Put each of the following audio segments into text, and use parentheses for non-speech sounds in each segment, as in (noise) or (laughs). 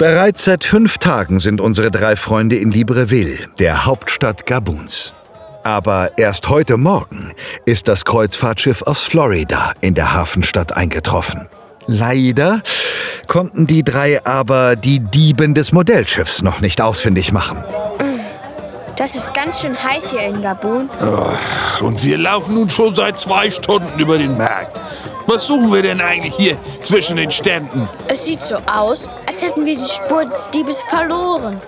Bereits seit fünf Tagen sind unsere drei Freunde in Libreville, der Hauptstadt Gabuns. Aber erst heute Morgen ist das Kreuzfahrtschiff aus Florida in der Hafenstadt eingetroffen. Leider konnten die drei aber die Dieben des Modellschiffs noch nicht ausfindig machen. Das ist ganz schön heiß hier in Gabun. Oh, und wir laufen nun schon seit zwei Stunden über den Markt. Was suchen wir denn eigentlich hier zwischen den Ständen? Es sieht so aus, als hätten wir die Spur des Diebes verloren.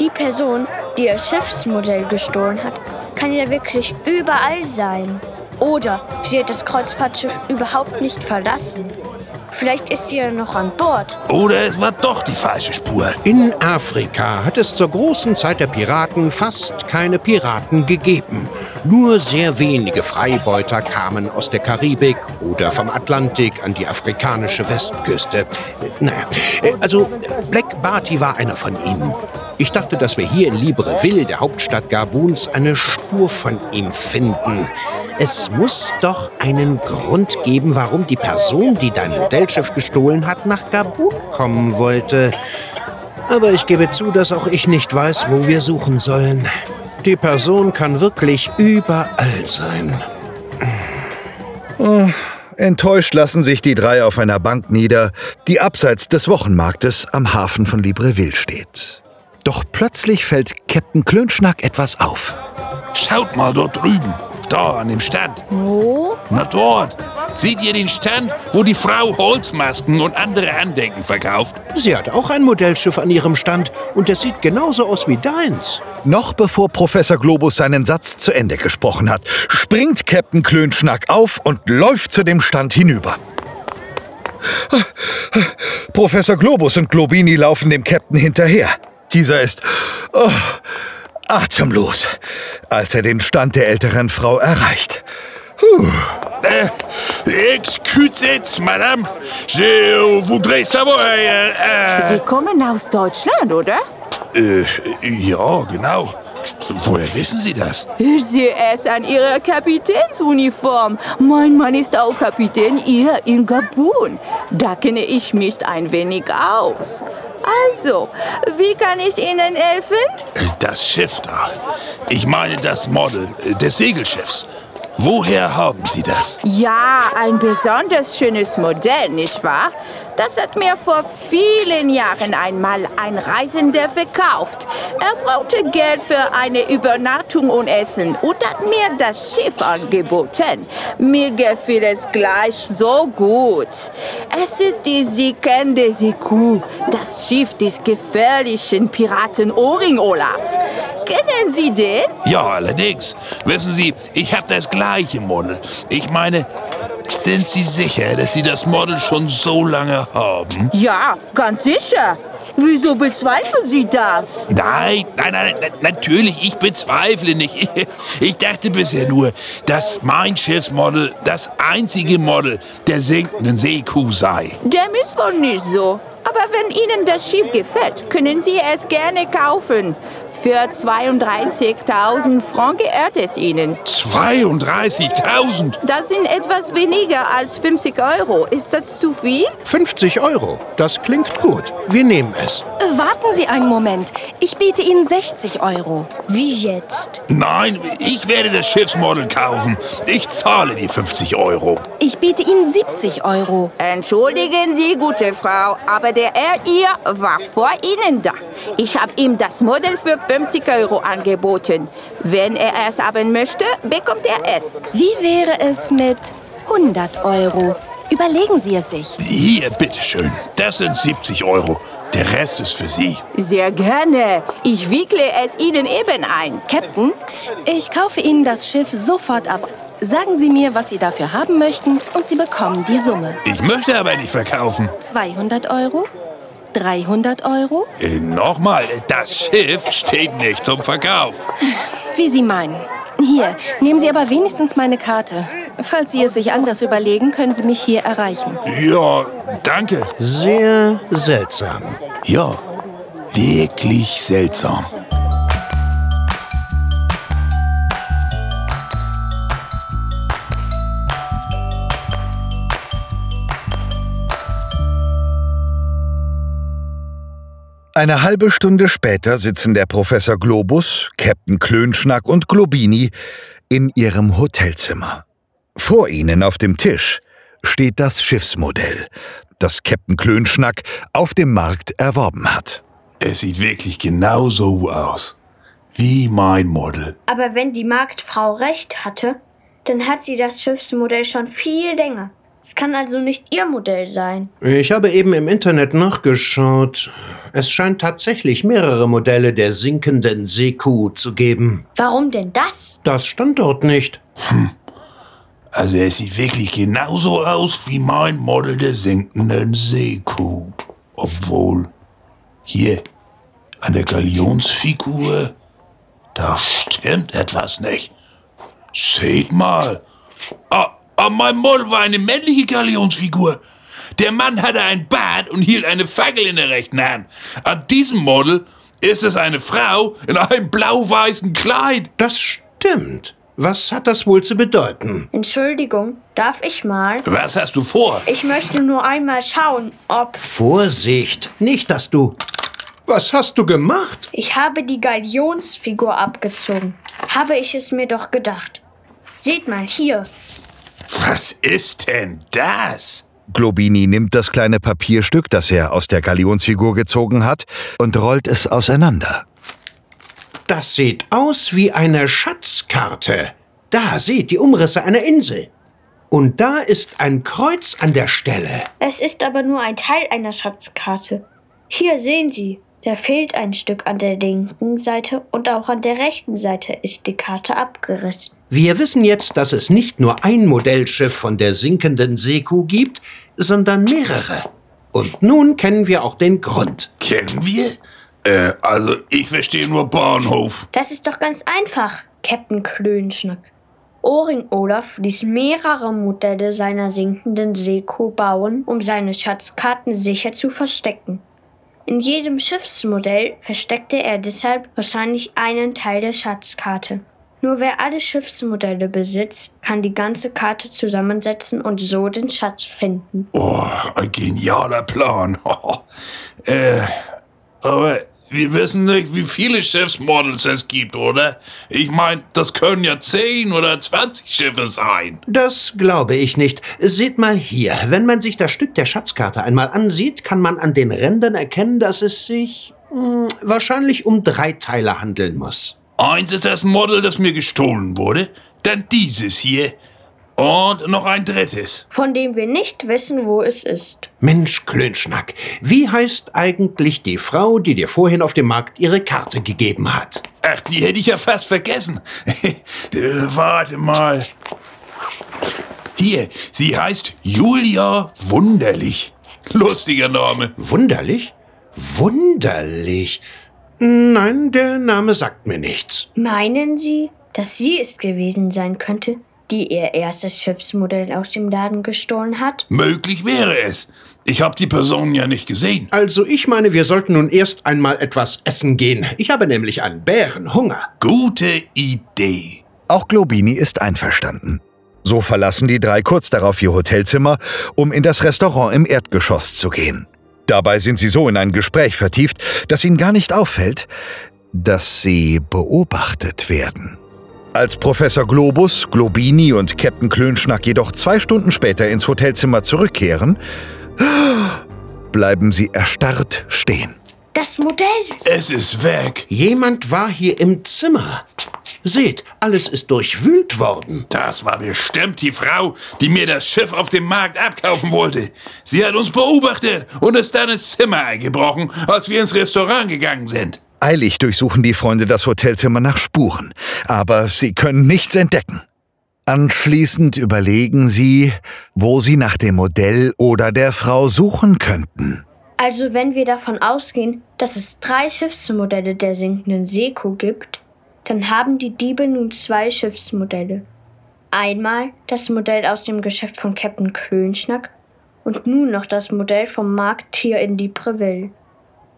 Die Person, die ihr Schiffsmodell gestohlen hat, kann ja wirklich überall sein. Oder sie hat das Kreuzfahrtschiff überhaupt nicht verlassen. Vielleicht ist sie ja noch an Bord. Oder es war doch die falsche Spur. In Afrika hat es zur großen Zeit der Piraten fast keine Piraten gegeben. Nur sehr wenige Freibeuter kamen aus der Karibik oder vom Atlantik an die afrikanische Westküste. Naja, also Black Barty war einer von ihnen. Ich dachte, dass wir hier in Libreville, der Hauptstadt Gabuns, eine Spur von ihm finden. Es muss doch einen Grund geben, warum die Person, die dein Modellschiff gestohlen hat, nach Gabun kommen wollte. Aber ich gebe zu, dass auch ich nicht weiß, wo wir suchen sollen. Die Person kann wirklich überall sein. Oh, enttäuscht lassen sich die drei auf einer Bank nieder, die abseits des Wochenmarktes am Hafen von Libreville steht. Doch plötzlich fällt Captain Klönschnack etwas auf. Schaut mal dort drüben. Da, an dem Stand. Wo? Na dort. Seht ihr den Stand, wo die Frau Holzmasken und andere Andenken verkauft? Sie hat auch ein Modellschiff an ihrem Stand und es sieht genauso aus wie deins. Noch bevor Professor Globus seinen Satz zu Ende gesprochen hat, springt Captain Klönschnack auf und läuft zu dem Stand hinüber. Professor Globus und Globini laufen dem Captain hinterher. Dieser ist oh, atemlos, als er den Stand der älteren Frau erreicht. Puh. Äh, excusez, madame. Je voudrais savoir. Äh, äh, Sie kommen aus Deutschland, oder? äh, ja, genau. Woher wissen Sie das? Ich sehe es an Ihrer Kapitänsuniform. Mein Mann ist auch Kapitän hier in Gabun. Da kenne ich mich ein wenig aus. Also, wie kann ich Ihnen helfen? Das Schiff da. Ich meine das Model des Segelschiffs. Woher haben Sie das? Ja, ein besonders schönes Modell, nicht wahr? Das hat mir vor vielen Jahren einmal ein Reisender verkauft. Er brauchte Geld für eine Übernachtung und Essen und hat mir das Schiff angeboten. Mir gefiel es gleich so gut. Es ist die Siken Siku, das Schiff des gefährlichen Piraten Oring Olaf. Kennen Sie den? Ja, allerdings. Wissen Sie, ich habe das gleiche Model. Ich meine, sind Sie sicher, dass Sie das Model schon so lange haben? Ja, ganz sicher. Wieso bezweifeln Sie das? Nein, nein, nein, nein, natürlich, ich bezweifle nicht. (laughs) Ich dachte bisher nur, dass mein Schiffsmodel das einzige Model der sinkenden Seekuh sei. Dem ist wohl nicht so. Aber wenn Ihnen das Schiff gefällt, können Sie es gerne kaufen. Für 32.000 Franken gehört es Ihnen. 32.000? Das sind etwas weniger als 50 Euro. Ist das zu viel? 50 Euro, das klingt gut. Wir nehmen es. Warten Sie einen Moment. Ich biete Ihnen 60 Euro. Wie jetzt? Nein, ich werde das Schiffsmodel kaufen. Ich zahle die 50 Euro. Ich biete Ihnen 70 Euro. Entschuldigen Sie, gute Frau, aber der Herr hier war vor Ihnen da. Ich habe ihm das Modell für 50 Euro angeboten. Wenn er es haben möchte, bekommt er es. Wie wäre es mit 100 Euro? Überlegen Sie es sich. Hier, bitteschön. Das sind 70 Euro. Der Rest ist für Sie. Sehr gerne. Ich wickle es Ihnen eben ein. Captain, ich kaufe Ihnen das Schiff sofort ab. Sagen Sie mir, was Sie dafür haben möchten und Sie bekommen die Summe. Ich möchte aber nicht verkaufen. 200 Euro? 300 Euro? Äh, Nochmal, das Schiff steht nicht zum Verkauf. Wie Sie meinen. Hier, nehmen Sie aber wenigstens meine Karte. Falls Sie es sich anders überlegen, können Sie mich hier erreichen. Ja, danke. Sehr seltsam. Ja, wirklich seltsam. Eine halbe Stunde später sitzen der Professor Globus, Captain Klönschnack und Globini in ihrem Hotelzimmer. Vor ihnen auf dem Tisch steht das Schiffsmodell, das Captain Klönschnack auf dem Markt erworben hat. Es sieht wirklich genau so aus. Wie mein Model. Aber wenn die Marktfrau recht hatte, dann hat sie das Schiffsmodell schon viel länger. Es kann also nicht ihr Modell sein. Ich habe eben im Internet nachgeschaut. Es scheint tatsächlich mehrere Modelle der sinkenden Seekuh zu geben. Warum denn das? Das stand dort nicht. Also es sieht wirklich genauso aus wie mein Model der sinkenden Seekuh. Obwohl, hier, an der Galionsfigur, da stimmt etwas nicht. Seht mal. Ah, ah, mein Model war eine männliche Galionsfigur. Der Mann hatte ein Bart und hielt eine Fackel in der rechten Hand. An diesem Model ist es eine Frau in einem blau-weißen Kleid. Das stimmt. Was hat das wohl zu bedeuten? Entschuldigung, darf ich mal? Was hast du vor? Ich möchte nur einmal schauen, ob... Vorsicht, nicht, dass du... Was hast du gemacht? Ich habe die Galionsfigur abgezogen. Habe ich es mir doch gedacht. Seht mal hier. Was ist denn das? Globini nimmt das kleine Papierstück, das er aus der Galionsfigur gezogen hat, und rollt es auseinander. Das sieht aus wie eine Schatzkarte. Da, seht, die Umrisse einer Insel. Und da ist ein Kreuz an der Stelle. Es ist aber nur ein Teil einer Schatzkarte. Hier sehen Sie, da fehlt ein Stück an der linken Seite und auch an der rechten Seite ist die Karte abgerissen. Wir wissen jetzt, dass es nicht nur ein Modellschiff von der sinkenden Seekuh gibt, sondern mehrere. Und nun kennen wir auch den Grund. Kennen wir? Äh, also ich verstehe nur Bahnhof. Das ist doch ganz einfach, Captain Klönschnack. Ohrring Olaf ließ mehrere Modelle seiner sinkenden Seekuh bauen, um seine Schatzkarten sicher zu verstecken. In jedem Schiffsmodell versteckte er deshalb wahrscheinlich einen Teil der Schatzkarte. Nur wer alle Schiffsmodelle besitzt, kann die ganze Karte zusammensetzen und so den Schatz finden. Oh, ein genialer Plan. (laughs) äh, aber wir wissen nicht, wie viele Schiffsmodels es gibt, oder? Ich meine, das können ja 10 oder 20 Schiffe sein. Das glaube ich nicht. Seht mal hier, wenn man sich das Stück der Schatzkarte einmal ansieht, kann man an den Rändern erkennen, dass es sich mh, wahrscheinlich um drei Teile handeln muss. Eins ist das Model, das mir gestohlen wurde, dann dieses hier und noch ein drittes. Von dem wir nicht wissen, wo es ist. Mensch, Klönschnack, wie heißt eigentlich die Frau, die dir vorhin auf dem Markt ihre Karte gegeben hat? Ach, die hätte ich ja fast vergessen. (laughs) Warte mal. Hier, sie heißt Julia Wunderlich. Lustiger Name. Wunderlich? Wunderlich. Nein, der Name sagt mir nichts. Meinen Sie, dass sie es gewesen sein könnte, die ihr erstes Schiffsmodell aus dem Laden gestohlen hat? Möglich wäre es. Ich habe die Person ja nicht gesehen. Also ich meine, wir sollten nun erst einmal etwas essen gehen. Ich habe nämlich einen Bärenhunger. Gute Idee. Auch Globini ist einverstanden. So verlassen die drei kurz darauf ihr Hotelzimmer, um in das Restaurant im Erdgeschoss zu gehen. Dabei sind sie so in ein Gespräch vertieft, dass ihnen gar nicht auffällt, dass sie beobachtet werden. Als Professor Globus, Globini und Captain Klönschnack jedoch zwei Stunden später ins Hotelzimmer zurückkehren, bleiben sie erstarrt stehen. Das Modell! Es ist weg. Jemand war hier im Zimmer. Seht, alles ist durchwühlt worden. Das war bestimmt die Frau, die mir das Schiff auf dem Markt abkaufen wollte. Sie hat uns beobachtet und ist dann ins Zimmer eingebrochen, als wir ins Restaurant gegangen sind. Eilig durchsuchen die Freunde das Hotelzimmer nach Spuren, aber sie können nichts entdecken. Anschließend überlegen sie, wo sie nach dem Modell oder der Frau suchen könnten. Also wenn wir davon ausgehen, dass es drei Schiffsmodelle der sinkenden Seekuh gibt, dann haben die Diebe nun zwei Schiffsmodelle. Einmal das Modell aus dem Geschäft von Captain Klönschnack und nun noch das Modell vom Markt hier in Libreville.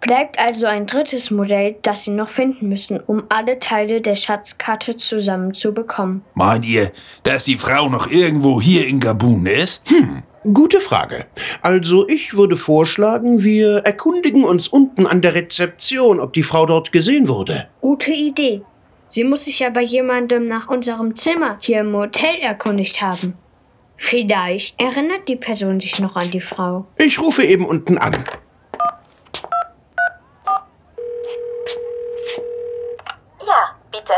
Bleibt also ein drittes Modell, das sie noch finden müssen, um alle Teile der Schatzkarte zusammenzubekommen. Meint ihr, dass die Frau noch irgendwo hier in Gabun ist? Hm, Gute Frage. Also ich würde vorschlagen, wir erkundigen uns unten an der Rezeption, ob die Frau dort gesehen wurde. Gute Idee. Sie muss sich ja bei jemandem nach unserem Zimmer hier im Hotel erkundigt haben. Vielleicht erinnert die Person sich noch an die Frau. Ich rufe eben unten an. Ja, bitte.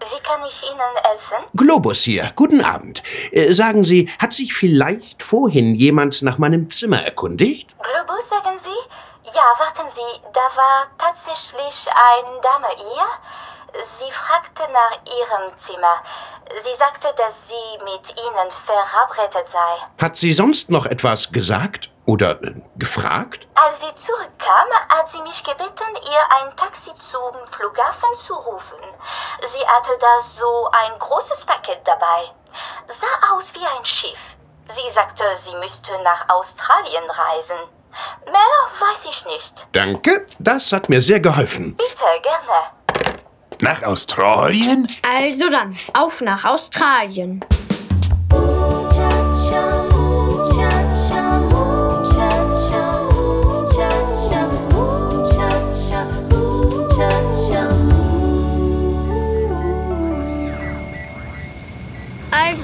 Wie kann ich Ihnen helfen? Globus hier. Guten Abend. Äh, sagen Sie, hat sich vielleicht vorhin jemand nach meinem Zimmer erkundigt? Globus, sagen Sie? Ja, warten Sie, da war tatsächlich eine Dame hier. Sie fragte nach Ihrem Zimmer. Sie sagte, dass sie mit Ihnen verabredet sei. Hat sie sonst noch etwas gesagt oder äh, gefragt? Als sie zurückkam, hat sie mich gebeten, ihr ein Taxi zum Flughafen zu rufen. Sie hatte da so ein großes Paket dabei. Sah aus wie ein Schiff. Sie sagte, sie müsste nach Australien reisen. Mehr weiß ich nicht. Danke, das hat mir sehr geholfen. Bitte, gerne. Nach Australien? Also dann, auf nach Australien.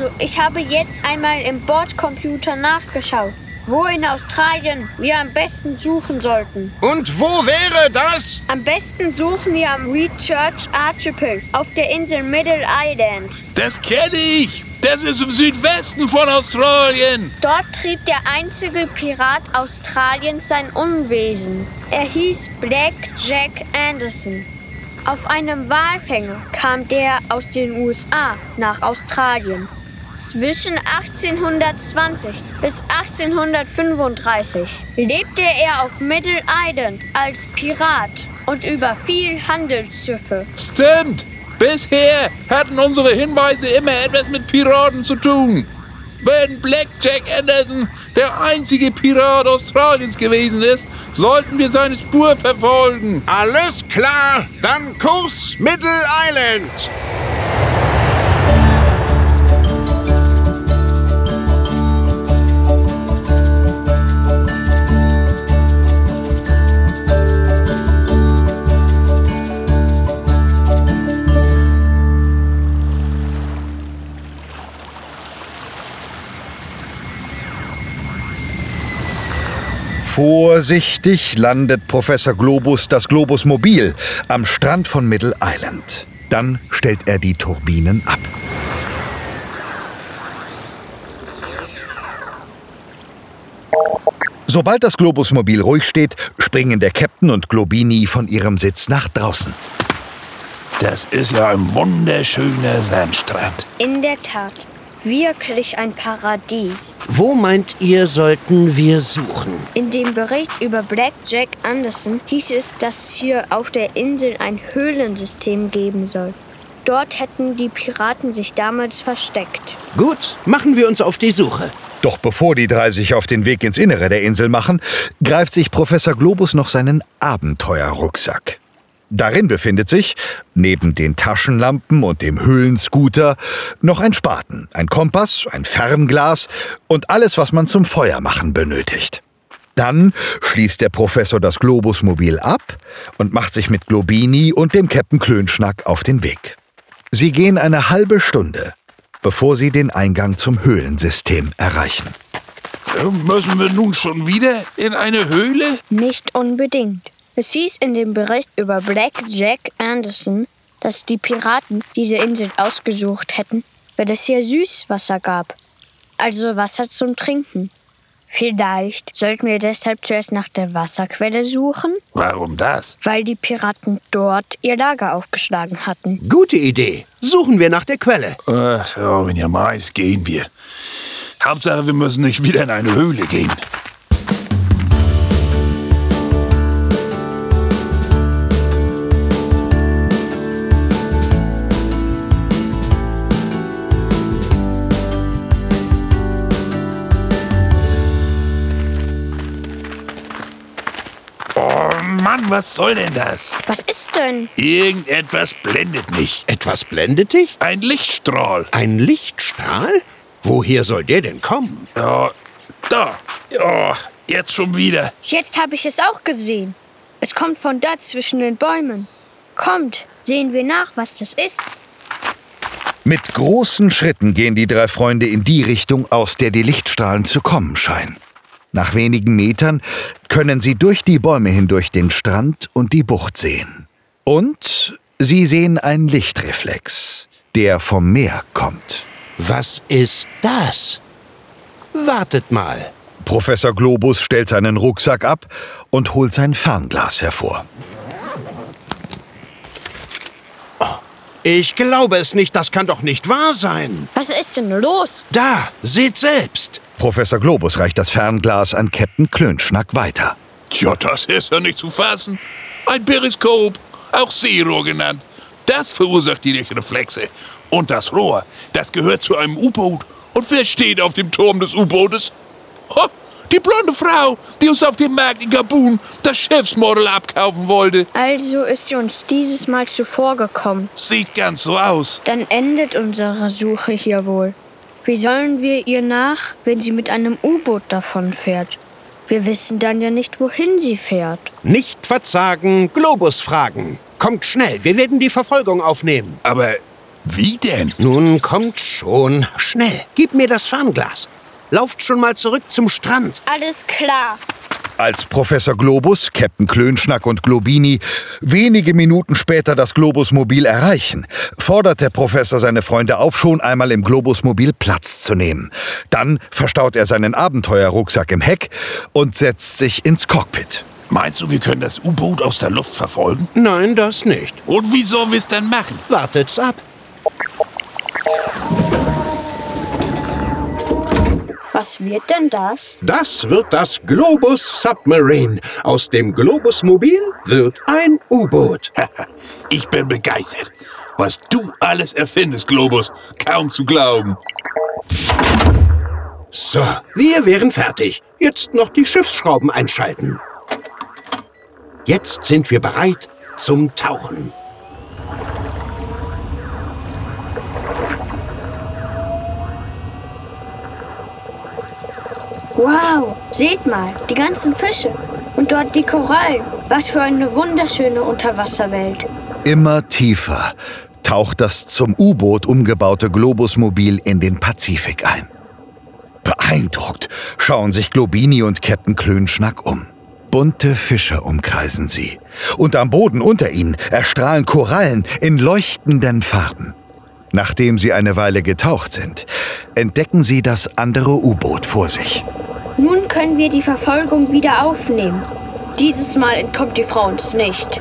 Also, ich habe jetzt einmal im Bordcomputer nachgeschaut, wo in Australien wir am besten suchen sollten. Und wo wäre das? Am besten suchen wir am Reed Church Archipel auf der Insel Middle Island. Das kenne ich. Das ist im Südwesten von Australien. Dort trieb der einzige Pirat Australiens sein Unwesen. Er hieß Black Jack Anderson. Auf einem Walfänger kam der aus den USA nach Australien. Zwischen 1820 bis 1835 lebte er auf Middle Island als Pirat und überfiel Handelsschiffe. Stimmt. Bisher hatten unsere Hinweise immer etwas mit Piraten zu tun. Wenn Blackjack Anderson der einzige Pirat Australiens gewesen ist, sollten wir seine Spur verfolgen. Alles klar, dann Kurs Middle Island. Vorsichtig landet Professor Globus das Globusmobil am Strand von Middle Island. Dann stellt er die Turbinen ab. Sobald das Globusmobil ruhig steht, springen der Captain und Globini von ihrem Sitz nach draußen. Das ist ja ein wunderschöner Sandstrand. In der Tat, wirklich ein Paradies. Wo meint ihr, sollten wir suchen? In dem Bericht über Black Jack Anderson hieß es, dass es hier auf der Insel ein Höhlensystem geben soll. Dort hätten die Piraten sich damals versteckt. Gut, machen wir uns auf die Suche. Doch bevor die drei sich auf den Weg ins Innere der Insel machen, greift sich Professor Globus noch seinen Abenteuerrucksack. Darin befindet sich, neben den Taschenlampen und dem Höhlenscooter, noch ein Spaten, ein Kompass, ein Fernglas und alles, was man zum Feuermachen benötigt. Dann schließt der Professor das Globusmobil ab und macht sich mit Globini und dem Captain Klönschnack auf den Weg. Sie gehen eine halbe Stunde, bevor sie den Eingang zum Höhlensystem erreichen. Äh, Müssen wir nun schon wieder in eine Höhle? Nicht unbedingt. Es hieß in dem Bericht über Black Jack Anderson, dass die Piraten diese Insel ausgesucht hätten, weil es hier Süßwasser gab. Also Wasser zum Trinken. Vielleicht sollten wir deshalb zuerst nach der Wasserquelle suchen, Warum das? weil die Piraten dort ihr Lager aufgeschlagen hatten. Gute Idee. Suchen wir nach der Quelle. Ach, ja, wenn ihr meint, gehen wir. Hauptsache, wir müssen nicht wieder in eine Höhle gehen. Mann, was soll denn das? Was ist denn? Irgendetwas blendet mich. Etwas blendet dich? Ein Lichtstrahl. Ein Lichtstrahl? Woher soll der denn kommen? Ja, Da. Oh, jetzt schon wieder. Jetzt habe ich es auch gesehen. Es kommt von da zwischen den Bäumen. Kommt, sehen wir nach, was das ist. Mit großen Schritten gehen die drei Freunde in die Richtung, aus der die Lichtstrahlen zu kommen scheinen. Nach wenigen Metern können sie durch die Bäume hindurch den Strand und die Bucht sehen. Und sie sehen einen Lichtreflex, der vom Meer kommt. Was ist das? Wartet mal. Professor Globus stellt seinen Rucksack ab und holt sein Fernglas hervor. Ich glaube es nicht, das kann doch nicht wahr sein. Was ist denn los? Da, seht selbst. Professor Globus reicht das Fernglas an Captain Klönschnack weiter. Tja, das ist ja nicht zu fassen. Ein Periskop, auch Seerohr genannt. Das verursacht die Lichtreflexe. Und das Rohr, das gehört zu einem U-Boot. Und wer steht auf dem Turm des U-Bootes? Die blonde Frau, die uns auf dem Markt in Gabun das Schiffsmodell abkaufen wollte. Also ist sie uns dieses Mal zuvorgekommen. Sieht ganz so aus. Dann endet unsere Suche hier wohl. Wie sollen wir ihr nach, wenn sie mit einem U-Boot davonfährt? Wir wissen dann ja nicht, wohin sie fährt. Nicht verzagen, Globus fragen. Kommt schnell, wir werden die Verfolgung aufnehmen. Aber wie denn? Nun kommt schon, schnell. Gib mir das Fernglas. Lauft schon mal zurück zum Strand. Alles klar. Als Professor Globus, Captain Klönschnack und Globini wenige Minuten später das Globusmobil erreichen, fordert der Professor seine Freunde auf, schon einmal im Globusmobil Platz zu nehmen. Dann verstaut er seinen Abenteuerrucksack im Heck und setzt sich ins Cockpit. Meinst du, wir können das U-Boot aus der Luft verfolgen? Nein, das nicht. Und wie sollen wir es dann machen? Wartet's ab. Was wird denn das? Das wird das Globus Submarine. Aus dem Globusmobil wird ein U-Boot. (laughs) Ich bin begeistert. Was du alles erfindest, Globus. Kaum zu glauben. So, wir wären fertig. Jetzt noch die Schiffsschrauben einschalten. Jetzt sind wir bereit zum Tauchen. Wow, seht mal, die ganzen Fische. Und dort die Korallen. Was für eine wunderschöne Unterwasserwelt. Immer tiefer taucht das zum U-Boot umgebaute Globusmobil in den Pazifik ein. Beeindruckt schauen sich Globini und Captain Klönschnack um. Bunte Fische umkreisen sie. Und am Boden unter ihnen erstrahlen Korallen in leuchtenden Farben. Nachdem sie eine Weile getaucht sind, entdecken sie das andere U-Boot vor sich. Nun können wir die Verfolgung wieder aufnehmen. Dieses Mal entkommt die Frau uns nicht.